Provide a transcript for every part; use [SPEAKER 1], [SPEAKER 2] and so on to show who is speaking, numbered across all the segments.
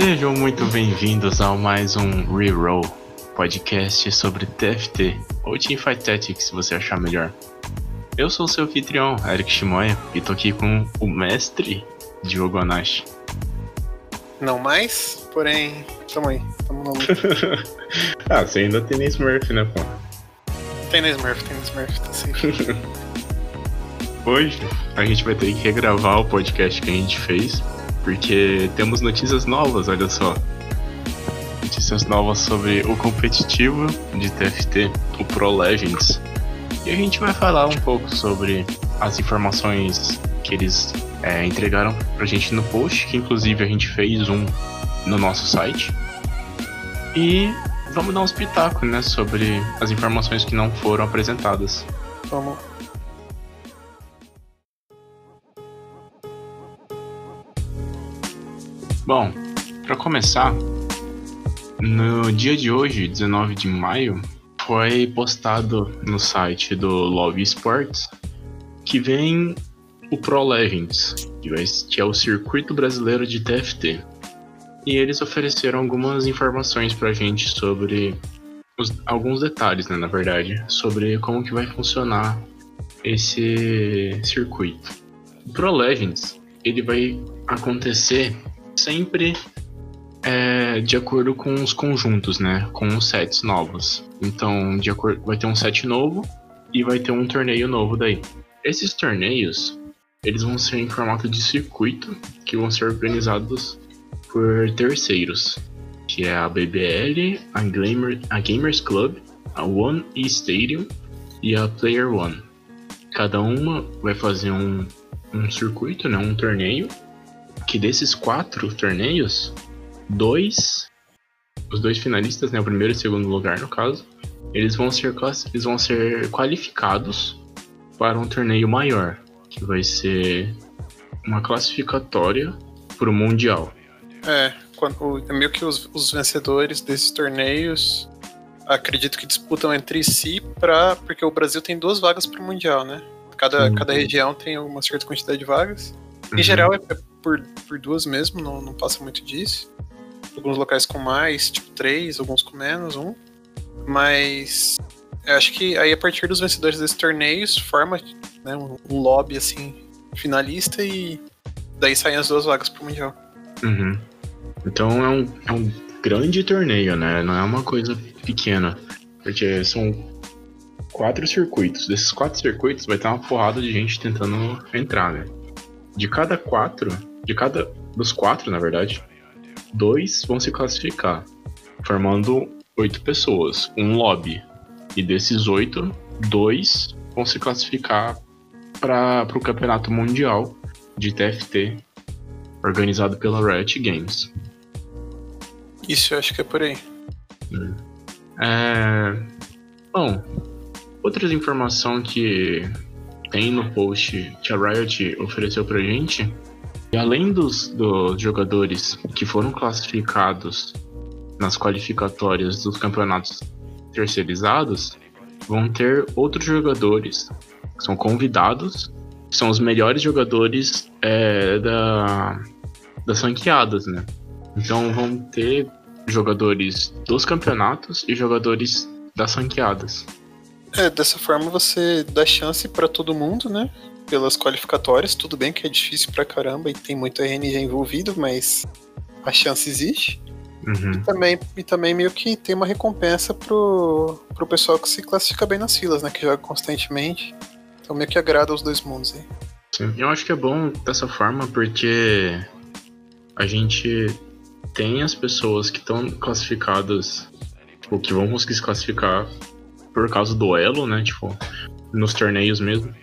[SPEAKER 1] Sejam muito bem-vindos ao mais um Reroll, podcast sobre TFT, ou Teamfight Tactics, se você achar melhor. Eu sou o seu anfitrião, Eric Shimoya, e tô aqui com o mestre Diogo Anashi.
[SPEAKER 2] Não mais, porém, tamo aí, tamo no luta.
[SPEAKER 1] ah, você ainda tem na Smurf, né, pô?
[SPEAKER 2] Tem na Smurf, tem na Smurf, tá sim.
[SPEAKER 1] Hoje a gente vai ter que regravar o podcast que a gente fez, porque temos notícias novas, olha só. Notícias novas sobre o competitivo de TFT, o Pro Legends. E a gente vai falar um pouco sobre as informações que eles é, entregaram pra gente no post, que inclusive a gente fez um no nosso site. E vamos dar uns pitacos, né, sobre as informações que não foram apresentadas.
[SPEAKER 2] Vamos.
[SPEAKER 1] Bom, para começar, no dia de hoje, 19 de maio, foi postado no site do Love Sports que vem o Pro Legends, que é o circuito brasileiro de TFT. E eles ofereceram algumas informações pra gente sobre os, alguns detalhes, né, na verdade, sobre como que vai funcionar esse circuito. O Pro Legends, ele vai acontecer sempre é, de acordo com os conjuntos, né? Com os sets novos. Então, de acordo, vai ter um set novo e vai ter um torneio novo daí. Esses torneios, eles vão ser em formato de circuito, que vão ser organizados por terceiros, que é a BBL, a, a Gamers Club, a One E Stadium e a Player One. Cada uma vai fazer um, um circuito, né, um torneio, que desses quatro torneios, dois, os dois finalistas, né, o primeiro e o segundo lugar no caso, eles vão ser, eles vão ser qualificados para um torneio maior, que vai ser uma classificatória para o Mundial.
[SPEAKER 2] É, quando, é meio que os, os vencedores desses torneios acredito que disputam entre si para porque o Brasil tem duas vagas para o mundial, né? Cada, cada região tem uma certa quantidade de vagas. Em uhum. geral é por, por duas mesmo, não, não passa muito disso. Alguns locais com mais, tipo três, alguns com menos, um. Mas eu acho que aí a partir dos vencedores desses torneios forma né, um, lobby assim finalista e daí saem as duas vagas pro mundial.
[SPEAKER 1] Uhum. Então é um, é um grande torneio, né? Não é uma coisa pequena. Porque são quatro circuitos. Desses quatro circuitos vai ter uma porrada de gente tentando entrar, né? De cada quatro, de cada dos quatro, na verdade, dois vão se classificar, formando oito pessoas, um lobby. E desses oito, dois vão se classificar para o campeonato mundial de TFT organizado pela Riot Games.
[SPEAKER 2] Isso, eu acho que é por aí.
[SPEAKER 1] É... Bom, outras informações que tem no post que a Riot ofereceu pra gente, e além dos, dos jogadores que foram classificados nas qualificatórias dos campeonatos terceirizados, vão ter outros jogadores que são convidados, que são os melhores jogadores é, da, das franqueadas, né? Então vão ter jogadores dos campeonatos e jogadores das ranqueadas.
[SPEAKER 2] É, dessa forma você dá chance para todo mundo, né? Pelas qualificatórias, tudo bem que é difícil pra caramba e tem muito RNG envolvido, mas a chance existe. Uhum. E, também, e também meio que tem uma recompensa pro, pro pessoal que se classifica bem nas filas, né? Que joga constantemente. Então meio que agrada os dois mundos aí.
[SPEAKER 1] Sim, eu acho que é bom dessa forma porque a gente tem as pessoas que estão classificadas, tipo, que vão conseguir se classificar por causa do elo, né? Tipo, nos torneios mesmo.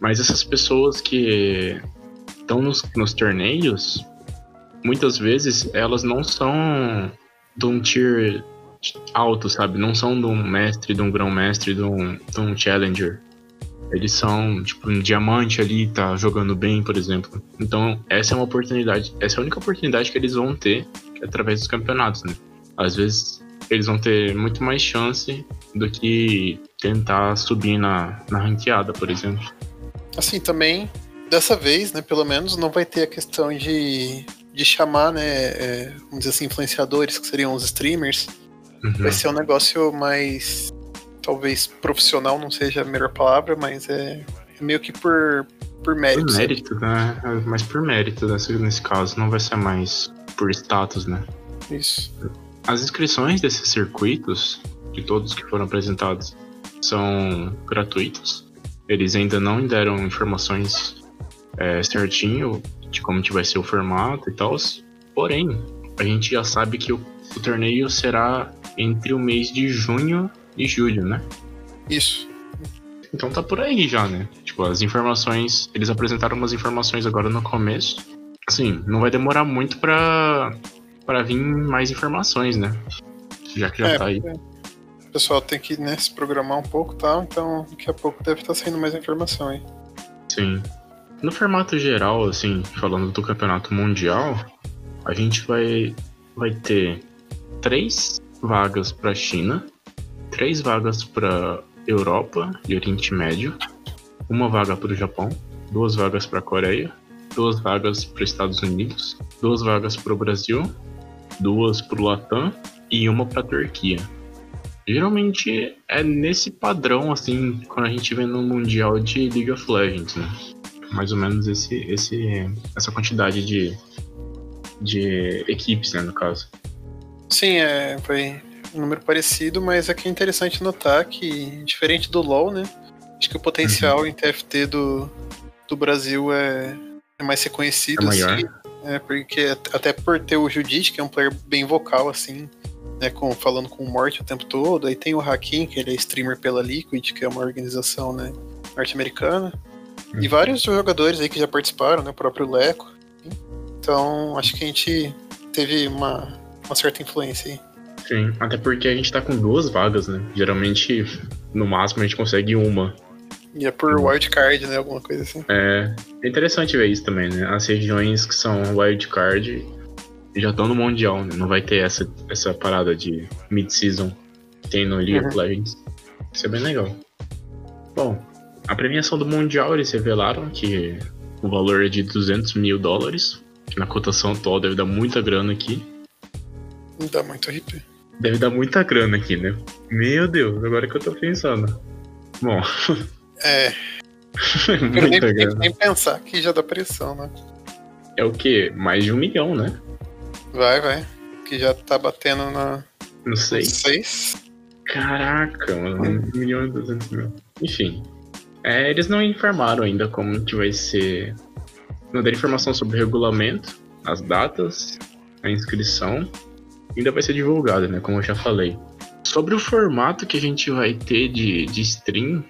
[SPEAKER 1] Mas essas pessoas que estão nos, nos torneios, muitas vezes elas não são de um tier alto, sabe? Não são de um mestre, de um grão-mestre, de um, de um challenger. Eles são, tipo, um diamante ali, tá jogando bem, por exemplo. Então, essa é uma oportunidade, essa é a única oportunidade que eles vão ter através dos campeonatos, né? Às vezes, eles vão ter muito mais chance do que tentar subir na, na ranqueada, por exemplo.
[SPEAKER 2] Assim, também, dessa vez, né, pelo menos, não vai ter a questão de de chamar, né, é, vamos dizer assim, influenciadores, que seriam os streamers, uhum. vai ser um negócio mais, talvez profissional não seja a melhor palavra, mas é, é meio que por, por mérito.
[SPEAKER 1] Por mérito, né? É, mas por mérito nesse, nesse caso, não vai ser mais por status, né?
[SPEAKER 2] Isso.
[SPEAKER 1] As inscrições desses circuitos, de todos que foram apresentados, são gratuitos. Eles ainda não deram informações é, certinho de como que vai ser o formato e tal. Porém, a gente já sabe que o, o torneio será entre o mês de junho e julho, né?
[SPEAKER 2] Isso.
[SPEAKER 1] Então tá por aí já, né? Tipo, as informações. Eles apresentaram umas informações agora no começo. Assim, não vai demorar muito pra, pra vir mais informações, né? Já que já é, tá aí.
[SPEAKER 2] O pessoal tem que né, se programar um pouco tal, então daqui a pouco deve estar tá saindo mais informação aí.
[SPEAKER 1] Sim. No formato geral, assim, falando do campeonato mundial, a gente vai, vai ter três vagas para China, três vagas para Europa e Oriente Médio, uma vaga para o Japão, duas vagas para a Coreia, duas vagas para Estados Unidos, duas vagas para o Brasil, duas para o Latam e uma para a Turquia. Geralmente é nesse padrão, assim, quando a gente vê no Mundial de League of Legends, né? mais ou menos esse, esse, essa quantidade de, de equipes, né, no caso.
[SPEAKER 2] Sim, é, foi um número parecido, mas aqui é interessante notar que, diferente do LoL, né, acho que o potencial uhum. em TFT do, do Brasil é, é mais reconhecido,
[SPEAKER 1] é maior.
[SPEAKER 2] assim, é, porque até por ter o Judite, que é um player bem vocal, assim, né, com, falando com o Morty o tempo todo, aí tem o Hakim, que ele é streamer pela Liquid, que é uma organização, né, norte-americana, e vários jogadores aí que já participaram, né? O próprio Leco. Então, acho que a gente teve uma, uma certa influência aí.
[SPEAKER 1] Sim, até porque a gente tá com duas vagas, né? Geralmente, no máximo, a gente consegue uma.
[SPEAKER 2] E é por wildcard, né? Alguma coisa assim.
[SPEAKER 1] É, é interessante ver isso também, né? As regiões que são wildcard já estão no Mundial, né? Não vai ter essa, essa parada de mid-season que tem no League uhum. of Legends. Isso é bem legal. Bom, a premiação do Mundial, eles revelaram que o valor é de 200 mil dólares, que na cotação atual deve dar muita grana aqui.
[SPEAKER 2] Dá muito RP.
[SPEAKER 1] Deve dar muita grana aqui, né? Meu Deus, agora que eu tô pensando. Bom.
[SPEAKER 2] É. muita nem, grana. Nem pensar que já dá pressão, né?
[SPEAKER 1] É o quê? Mais de um milhão, né?
[SPEAKER 2] Vai, vai. Que já tá batendo na.
[SPEAKER 1] Não sei.
[SPEAKER 2] Seis.
[SPEAKER 1] Caraca, mano. Um milhão e duzentos mil. Enfim, é, eles não informaram ainda como que vai ser. Não deram informação sobre o regulamento, as datas, a inscrição. Ainda vai ser divulgado, né? Como eu já falei. Sobre o formato que a gente vai ter de, de stream,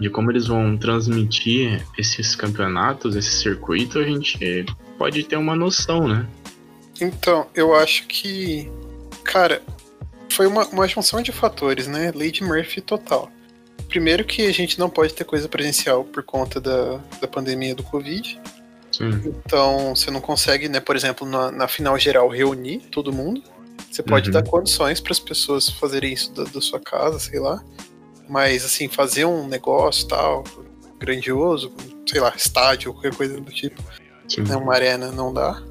[SPEAKER 1] de como eles vão transmitir esses campeonatos, esse circuito, a gente pode ter uma noção, né?
[SPEAKER 2] Então, eu acho que. Cara, foi uma, uma junção de fatores, né? Lady Murphy total. Primeiro que a gente não pode ter coisa presencial por conta da, da pandemia do Covid.
[SPEAKER 1] Sim.
[SPEAKER 2] Então, você não consegue, né, por exemplo, na, na final geral, reunir todo mundo. Você pode uhum. dar condições para as pessoas fazerem isso da, da, sua casa, sei lá. Mas, assim, fazer um negócio tal, grandioso, sei lá, estádio, qualquer coisa do tipo, né, uma arena, não dá.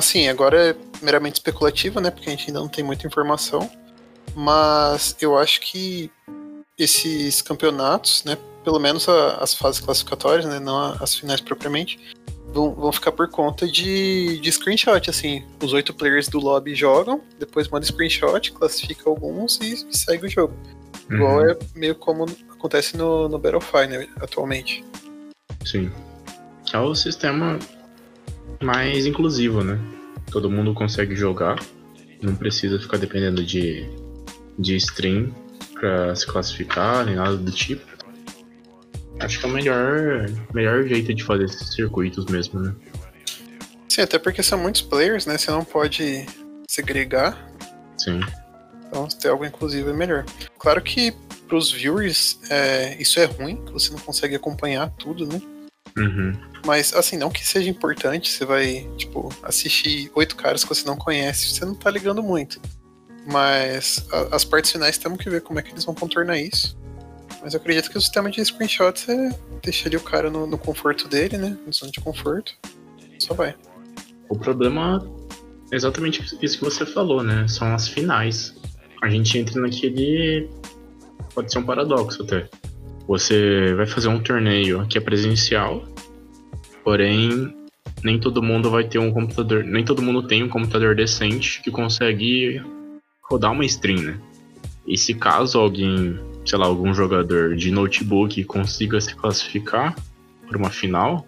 [SPEAKER 2] Assim, agora é meramente especulativa, né, porque a gente ainda não tem muita informação. Mas eu acho que esses campeonatos, né, pelo menos a, as fases classificatórias, né, não as finais propriamente, vão, vão ficar por conta de, de screenshot, assim. Os oito players do lobby jogam, depois manda screenshot, classifica alguns e, e segue o jogo. Uhum. Igual é meio como acontece no, no Battlefy, né, atualmente.
[SPEAKER 1] Sim. É o sistema mais inclusivo, né? Todo mundo consegue jogar, não precisa ficar dependendo de, de stream para se classificar, nem nada do tipo. Acho que é o melhor, melhor jeito de fazer esses circuitos mesmo, né?
[SPEAKER 2] Sim, até porque são muitos players, né? Você não pode segregar.
[SPEAKER 1] Sim.
[SPEAKER 2] Então, ter algo inclusivo é melhor. Claro que para os viewers é, isso é ruim, você não consegue acompanhar tudo, né?
[SPEAKER 1] Uhum.
[SPEAKER 2] Mas, assim, não que seja importante, você vai, tipo, assistir oito caras que você não conhece, você não tá ligando muito. Mas a, as partes finais temos que ver como é que eles vão contornar isso. Mas eu acredito que o sistema de screenshots é deixar ali o cara no, no conforto dele, né? No zona de conforto. Só vai.
[SPEAKER 1] O problema é exatamente isso que você falou, né? São as finais. A gente entra naquele. Pode ser um paradoxo até. Você vai fazer um torneio que é presencial, porém nem todo mundo vai ter um computador, nem todo mundo tem um computador decente que consegue rodar uma stream, né? E se caso alguém, sei lá, algum jogador de notebook consiga se classificar para uma final,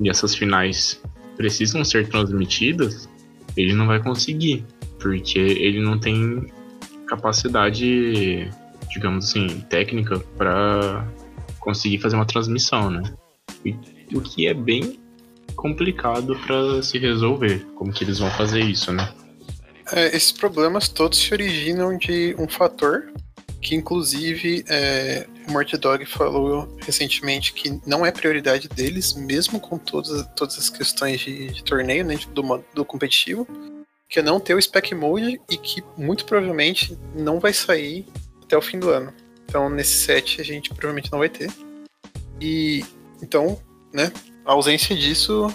[SPEAKER 1] e essas finais precisam ser transmitidas, ele não vai conseguir, porque ele não tem capacidade, digamos assim, técnica para conseguir fazer uma transmissão, né? E, o que é bem complicado para se resolver. Como que eles vão fazer isso, né?
[SPEAKER 2] É, esses problemas todos se originam de um fator que, inclusive, é, o Morty Dog falou recentemente que não é prioridade deles, mesmo com todas, todas as questões de, de torneio, né, do, do competitivo, que é não ter o spec mode e que muito provavelmente não vai sair até o fim do ano. Então, nesse set a gente provavelmente não vai ter. E então, né, a ausência disso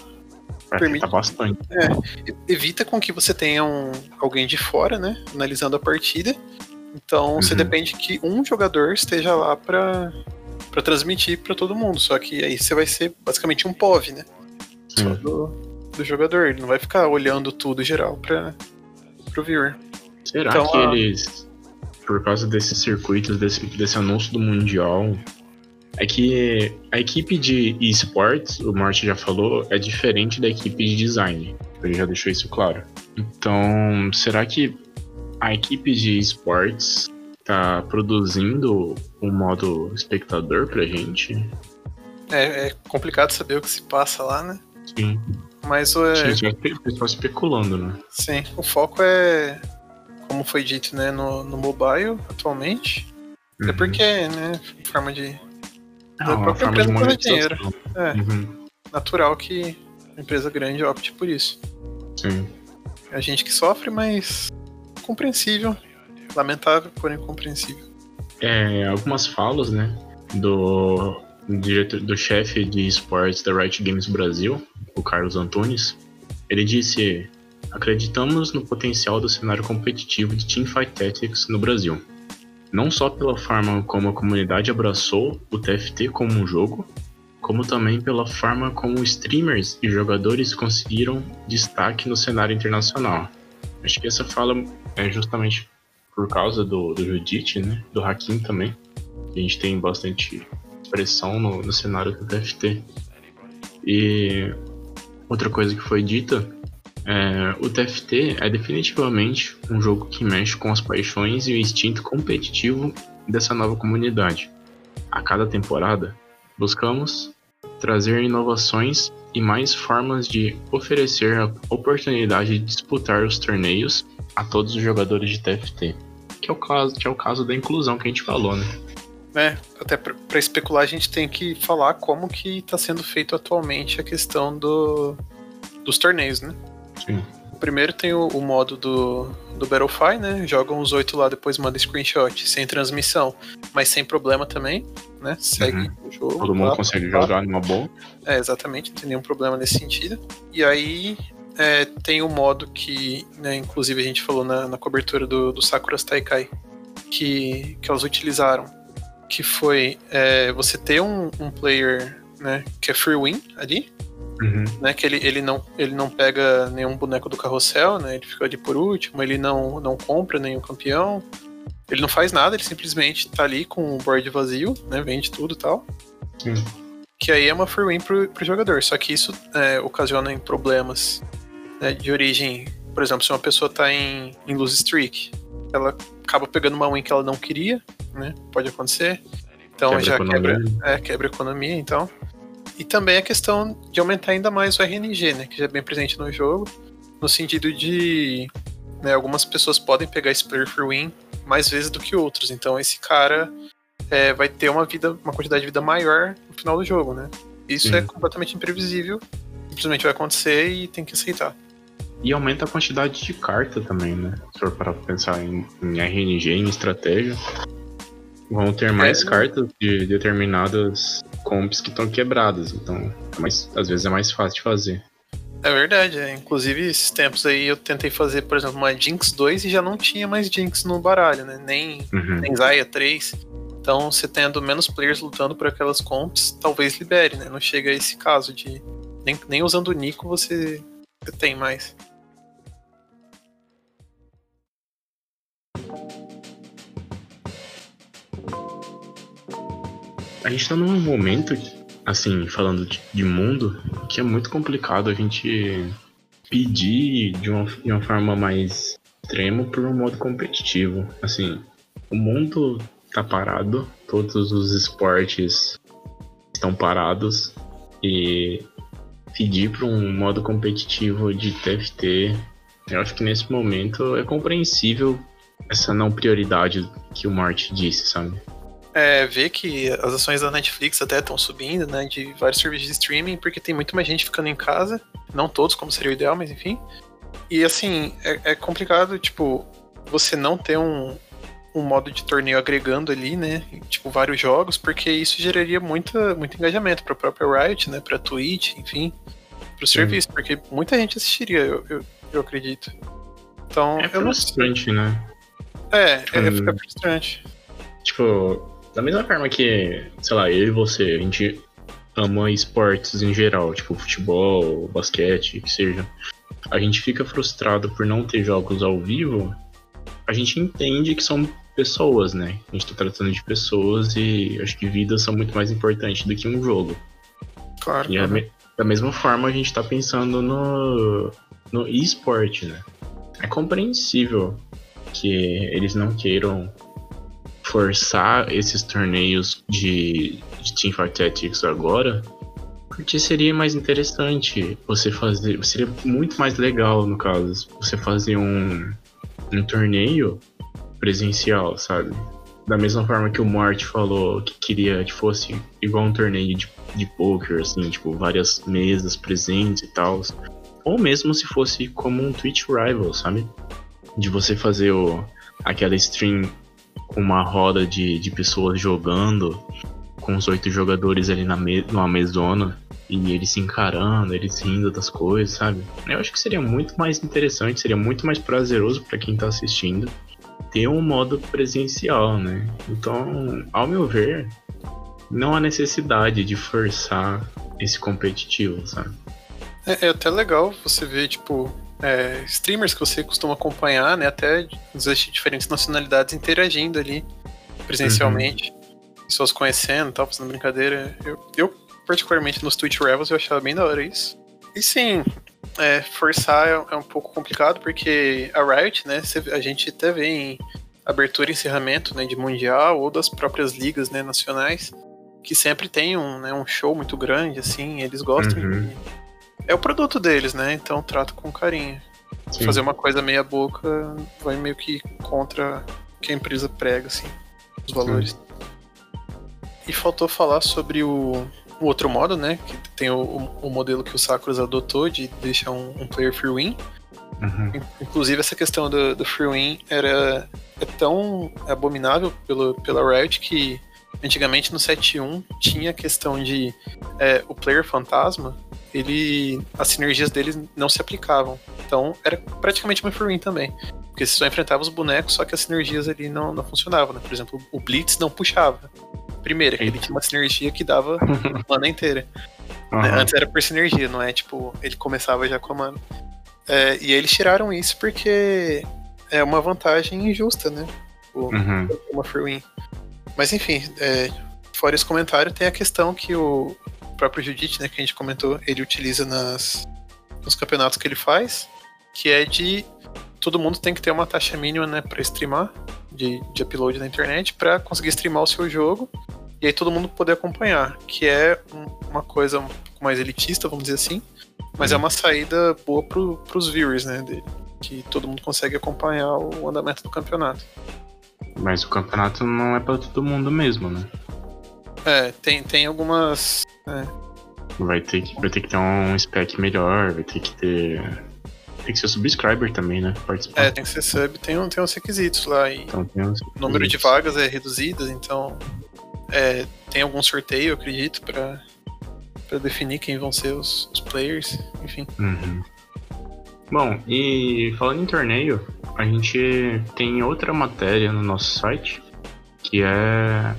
[SPEAKER 1] permite bastante.
[SPEAKER 2] É, evita com que você tenha um, alguém de fora, né, analisando a partida. Então, uhum. você depende que um jogador esteja lá para para transmitir para todo mundo. Só que aí você vai ser basicamente um POV, né? Só do, do jogador. Ele não vai ficar olhando tudo geral para o viewer.
[SPEAKER 1] Será então, que a... eles, por causa desses circuitos, desse, desse anúncio do Mundial, é que a equipe de esportes, o Martin já falou, é diferente da equipe de design. Ele já deixou isso claro. Então, será que a equipe de esportes tá produzindo um modo espectador pra gente?
[SPEAKER 2] É, é complicado saber o que se passa lá, né?
[SPEAKER 1] Sim.
[SPEAKER 2] Mas o. É...
[SPEAKER 1] Já tem pessoal especulando, né?
[SPEAKER 2] Sim. O foco é, como foi dito, né, no, no mobile atualmente. É uhum. É porque, né, forma de
[SPEAKER 1] não, a própria empresa perde dinheiro.
[SPEAKER 2] É. Uhum. Natural que a empresa grande opte por isso.
[SPEAKER 1] Sim.
[SPEAKER 2] É a gente que sofre, mas compreensível. Lamentável, porém compreensível.
[SPEAKER 1] É, algumas falas, né, do diretor, do chefe de esportes da Riot Games Brasil, o Carlos Antunes, ele disse: Acreditamos no potencial do cenário competitivo de Teamfight Tactics no Brasil não só pela forma como a comunidade abraçou o TFT como um jogo, como também pela forma como streamers e jogadores conseguiram destaque no cenário internacional. Acho que essa fala é justamente por causa do, do Judite, né? Do Hakim também. A gente tem bastante expressão no, no cenário do TFT. E outra coisa que foi dita é, o TFT é definitivamente um jogo que mexe com as paixões e o instinto competitivo dessa nova comunidade. A cada temporada, buscamos trazer inovações e mais formas de oferecer a oportunidade de disputar os torneios a todos os jogadores de TFT, que é o caso, que é o caso da inclusão que a gente falou, né?
[SPEAKER 2] É, até para especular a gente tem que falar como que está sendo feito atualmente a questão do, dos torneios, né?
[SPEAKER 1] Sim.
[SPEAKER 2] Primeiro tem o, o, modo do, do Battlefy, né? Jogam os oito lá, depois manda screenshot, sem transmissão, mas sem problema também, né? Segue uhum. o jogo.
[SPEAKER 1] Todo mundo lá, consegue lá. jogar numa boa.
[SPEAKER 2] É, exatamente, não tem nenhum problema nesse sentido. E aí é, tem o modo que, né, inclusive a gente falou na, na cobertura do, do Sakura Taikai, que, que elas utilizaram, que foi é, você ter um, um player né, que é free win ali,
[SPEAKER 1] Uhum.
[SPEAKER 2] Né, que ele, ele, não, ele não pega nenhum boneco do carrossel, né? Ele fica ali por último, ele não, não compra nenhum campeão. Ele não faz nada, ele simplesmente tá ali com o board vazio, né? Vende tudo e tal.
[SPEAKER 1] Sim.
[SPEAKER 2] Que aí é uma free win pro, pro jogador. Só que isso é, ocasiona em problemas né, de origem. Por exemplo, se uma pessoa tá em, em lose streak, ela acaba pegando uma win que ela não queria, né? Pode acontecer. Então quebra já quebra, é, quebra a economia, então. E também a questão de aumentar ainda mais o RNG, né? Que já é bem presente no jogo, no sentido de né, algumas pessoas podem pegar esse player for win mais vezes do que outros. Então esse cara é, vai ter uma vida, uma quantidade de vida maior no final do jogo, né? Isso é completamente imprevisível. Simplesmente vai acontecer e tem que aceitar.
[SPEAKER 1] E aumenta a quantidade de carta também, né? Se for para pensar em, em RNG, em estratégia. Vão ter mais é, cartas de determinadas comps que estão quebradas, então é mais, às vezes é mais fácil de fazer.
[SPEAKER 2] É verdade, é. inclusive esses tempos aí eu tentei fazer, por exemplo, uma Jinx 2 e já não tinha mais Jinx no baralho, né? Nem,
[SPEAKER 1] Uhum.
[SPEAKER 2] nem Zaya 3. Então, você tendo menos players lutando por aquelas comps, talvez libere, né? Não chega a esse caso de. Nem, nem usando o Nico você tem mais.
[SPEAKER 1] A gente tá num momento, assim, falando de, de mundo, que é muito complicado a gente pedir de uma, de uma forma mais extrema por um modo competitivo. Assim, o mundo tá parado, todos os esportes estão parados e pedir para um modo competitivo de TFT, eu acho que nesse momento é compreensível essa não prioridade que o Marty disse, sabe?
[SPEAKER 2] É, ver que as ações da Netflix até estão subindo, né? De vários serviços de streaming, porque tem muito mais gente ficando em casa. Não todos, como seria o ideal, mas enfim. E assim, é, é complicado, tipo, você não ter um, um modo de torneio agregando ali, né? Tipo, vários jogos, porque isso geraria muita, muito engajamento pra própria Riot, né? Pra Twitch, enfim, pro serviço, porque muita gente assistiria, eu, eu, eu acredito. Então,
[SPEAKER 1] É
[SPEAKER 2] eu não
[SPEAKER 1] frustrante, né?
[SPEAKER 2] É, é, é
[SPEAKER 1] Hum.
[SPEAKER 2] frustrante.
[SPEAKER 1] Tipo, da mesma forma que, sei lá, eu e você, a gente ama esportes em geral, tipo futebol, basquete, que seja. A gente fica frustrado por não ter jogos ao vivo. A gente entende que são pessoas, né? A gente tá tratando de pessoas e acho que vidas são muito mais importantes do que um jogo.
[SPEAKER 2] Claro.
[SPEAKER 1] E a me- da mesma forma a gente tá pensando no, no esporte, né? É compreensível que eles não queiram forçar esses torneios de, de Teamfight Tactics agora, porque seria mais interessante você fazer, seria muito mais legal no caso, você fazer um, um torneio presencial, sabe? Da mesma forma que o Mort falou que queria que fosse igual um torneio de, de poker, assim, tipo, várias mesas presentes e tal. Ou mesmo se fosse como um Twitch Rival, sabe? De você fazer o, aquela stream com uma roda de, de pessoas jogando, com os oito jogadores ali na me, numa mesona, e eles se encarando, eles rindo das coisas, sabe? Eu acho que seria muito mais interessante, seria muito mais prazeroso para quem tá assistindo ter um modo presencial, né? Então, ao meu ver, não há necessidade de forçar esse competitivo, sabe?
[SPEAKER 2] É, é até legal você ver, tipo, é, streamers que você costuma acompanhar, né? Até das diferentes nacionalidades interagindo ali presencialmente. Pessoas conhecendo e tal, fazendo brincadeira. Eu, eu, particularmente nos Twitch Rivals, eu achava bem da hora isso. E sim, é, forçar é, é um pouco complicado, porque a Riot, né? A gente até vê em abertura e encerramento né, de Mundial ou das próprias ligas né, nacionais, que sempre tem um, né, um show muito grande, assim, eles gostam
[SPEAKER 1] Uhum.
[SPEAKER 2] de é o produto deles, né? Então trato com carinho.
[SPEAKER 1] Sim.
[SPEAKER 2] Fazer uma coisa meia boca vai meio que contra o que a empresa prega, assim, os valores. E faltou falar sobre o, o outro modo, né? Que tem o, o modelo que o Sakuras adotou de deixar um, um player free win.
[SPEAKER 1] Uhum.
[SPEAKER 2] In- Inclusive essa questão do, do free win era é tão abominável pelo, pela Riot que antigamente no 7.1 tinha a questão de é, o player fantasma, ele as sinergias dele não se aplicavam. Então era praticamente uma free também. Porque você só enfrentava os bonecos, só que as sinergias ali não, não funcionavam. Né? Por exemplo, o Blitz não puxava. Primeiro, ele tinha uma sinergia que dava a mana inteira.
[SPEAKER 1] Aham.
[SPEAKER 2] Antes era por sinergia, não é tipo, ele começava já com a mana. É, e aí eles tiraram isso porque é uma vantagem injusta, né? O,
[SPEAKER 1] Uhum.
[SPEAKER 2] uma free. Mas enfim, é, fora esse comentário, tem a questão que o próprio Judite, né, que a gente comentou, ele utiliza nas, nos campeonatos que ele faz, que é de todo mundo tem que ter uma taxa mínima, né, para streamar, de, de upload na internet, para conseguir streamar o seu jogo e aí todo mundo poder acompanhar, que é um- uma coisa um pouco mais elitista, vamos dizer assim, mas é uma saída boa pro, pros viewers, né, dele, que todo mundo consegue acompanhar o andamento do campeonato.
[SPEAKER 1] Mas o campeonato não é pra todo mundo mesmo, né?
[SPEAKER 2] É, tem, tem algumas.
[SPEAKER 1] Vai ter que, vai ter, que ter um spec melhor, vai ter que ter. Tem que ser subscriber também, né? Participar.
[SPEAKER 2] É, tem que ser sub, tem, um, tem uns requisitos lá. E
[SPEAKER 1] Então uns
[SPEAKER 2] o número de vagas é reduzido, então. é, tem algum sorteio, eu acredito, pra, pra definir quem vão ser os, os players, enfim.
[SPEAKER 1] Uhum. Bom, e falando em torneio, a gente tem outra matéria no nosso site que é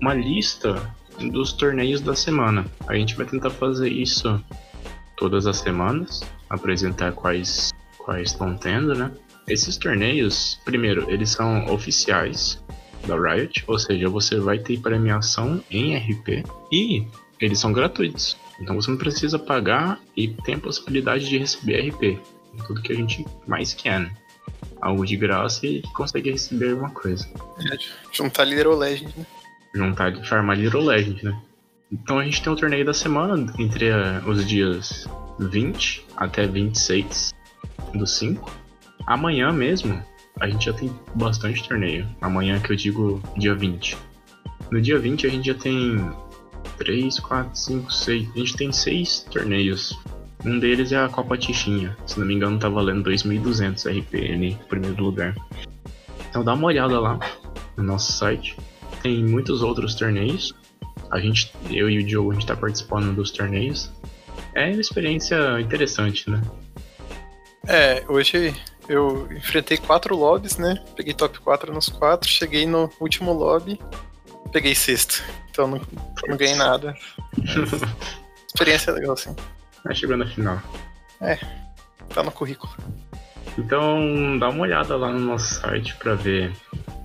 [SPEAKER 1] uma lista dos torneios da semana. A gente vai tentar fazer isso todas as semanas, apresentar quais quais estão tendo, né? Esses torneios, primeiro, eles são oficiais da Riot, ou seja, você vai ter premiação em RP e eles são gratuitos. Então você não precisa pagar e tem a possibilidade de receber RP. Tudo que a gente mais quer, né? Algo de graça e consegue receber alguma coisa.
[SPEAKER 2] É, juntar Little Legend, né?
[SPEAKER 1] Juntar e farmar Little Legend, né? Então a gente tem o torneio da semana entre uh, os dias 20 até 26 do 5. Amanhã mesmo, a gente já tem bastante torneio. Amanhã que eu digo dia 20. No dia 20 a gente já tem 3, 4, 5, 6. A gente tem 6 torneios. Um deles é a Copa Tichinha. Se não me engano, tá valendo 2.200 RPN em primeiro lugar. Então dá uma olhada lá no nosso site. Tem muitos outros torneios. A gente, eu e o Diogo, a gente tá participando dos torneios. É uma experiência interessante, né?
[SPEAKER 2] É, hoje eu enfrentei quatro lobbies, né? Peguei top 4 nos quatro, cheguei no último lobby, peguei sexto. Então não, não ganhei nada. experiência legal, sim.
[SPEAKER 1] Mas chegou na final.
[SPEAKER 2] É, tá no currículo.
[SPEAKER 1] Então dá uma olhada lá no nosso site para ver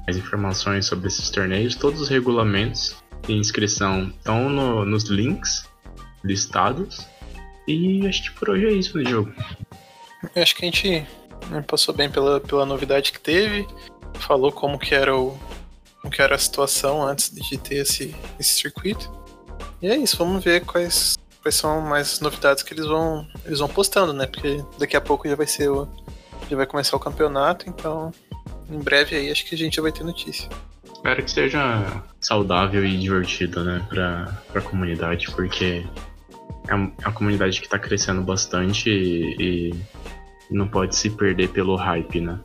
[SPEAKER 1] mais informações sobre esses torneios. Todos os regulamentos e inscrição estão no, nos links listados. E acho que por hoje é isso, né, jogo.
[SPEAKER 2] Eu acho que a gente né, passou bem pela, pela novidade que teve, falou como que era o como que era a situação antes de ter esse, esse circuito. E é isso, vamos ver quais, quais são mais novidades que eles vão eles vão postando, né? Porque daqui a pouco já vai ser o já vai começar o campeonato, então em breve aí acho que a gente já vai ter notícia.
[SPEAKER 1] Espero que seja saudável e divertido, né, pra, pra comunidade, porque é uma comunidade que tá crescendo bastante e, e não pode se perder pelo hype, né?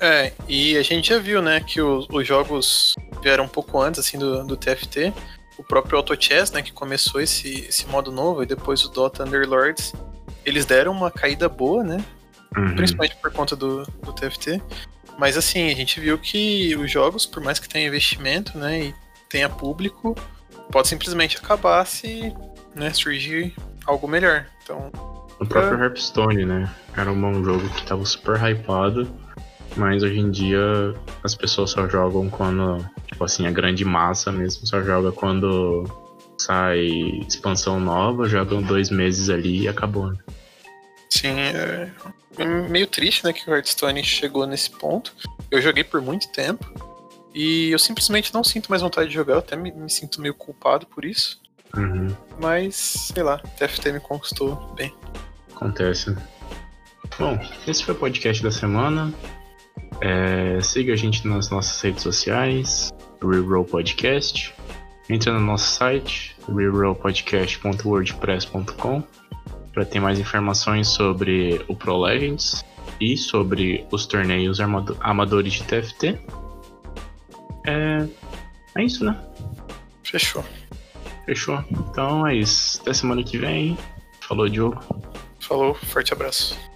[SPEAKER 2] É, e a gente já viu, né, que os, os jogos vieram um pouco antes, assim, do, do TFT. O próprio Auto Chess, né, que começou esse, esse modo novo, e depois o Dota Underlords, eles deram uma caída boa, né? Uhum. Principalmente por conta do, do TFT. Mas assim, a gente viu que os jogos, por mais que tenha investimento, né, e tenha público, pode simplesmente acabar se né, surgir algo melhor. Então,
[SPEAKER 1] o próprio é. Hearthstone, né? Era um jogo que tava super hypado, mas hoje em dia as pessoas só jogam quando, tipo assim, a grande massa mesmo só joga quando sai expansão nova, jogam dois meses ali e acabou. Né?
[SPEAKER 2] Sim, é meio triste, né, que o Hearthstone chegou nesse ponto. Eu joguei por muito tempo e eu simplesmente não sinto mais vontade de jogar, eu até me, me sinto meio culpado por isso.
[SPEAKER 1] Uhum.
[SPEAKER 2] Mas, sei lá, TFT me conquistou bem.
[SPEAKER 1] Acontece. Bom, esse foi o podcast da semana. É, siga a gente nas nossas redes sociais, Reroll Podcast. Entre no nosso site, rerollpodcast.wordpress.com para ter mais informações sobre o Pro Legends e sobre os torneios amadores de TFT. É, é isso, né?
[SPEAKER 2] Fechou.
[SPEAKER 1] Fechou. Então é isso. Até semana que vem. Falou, Diogo.
[SPEAKER 2] Falou, forte abraço.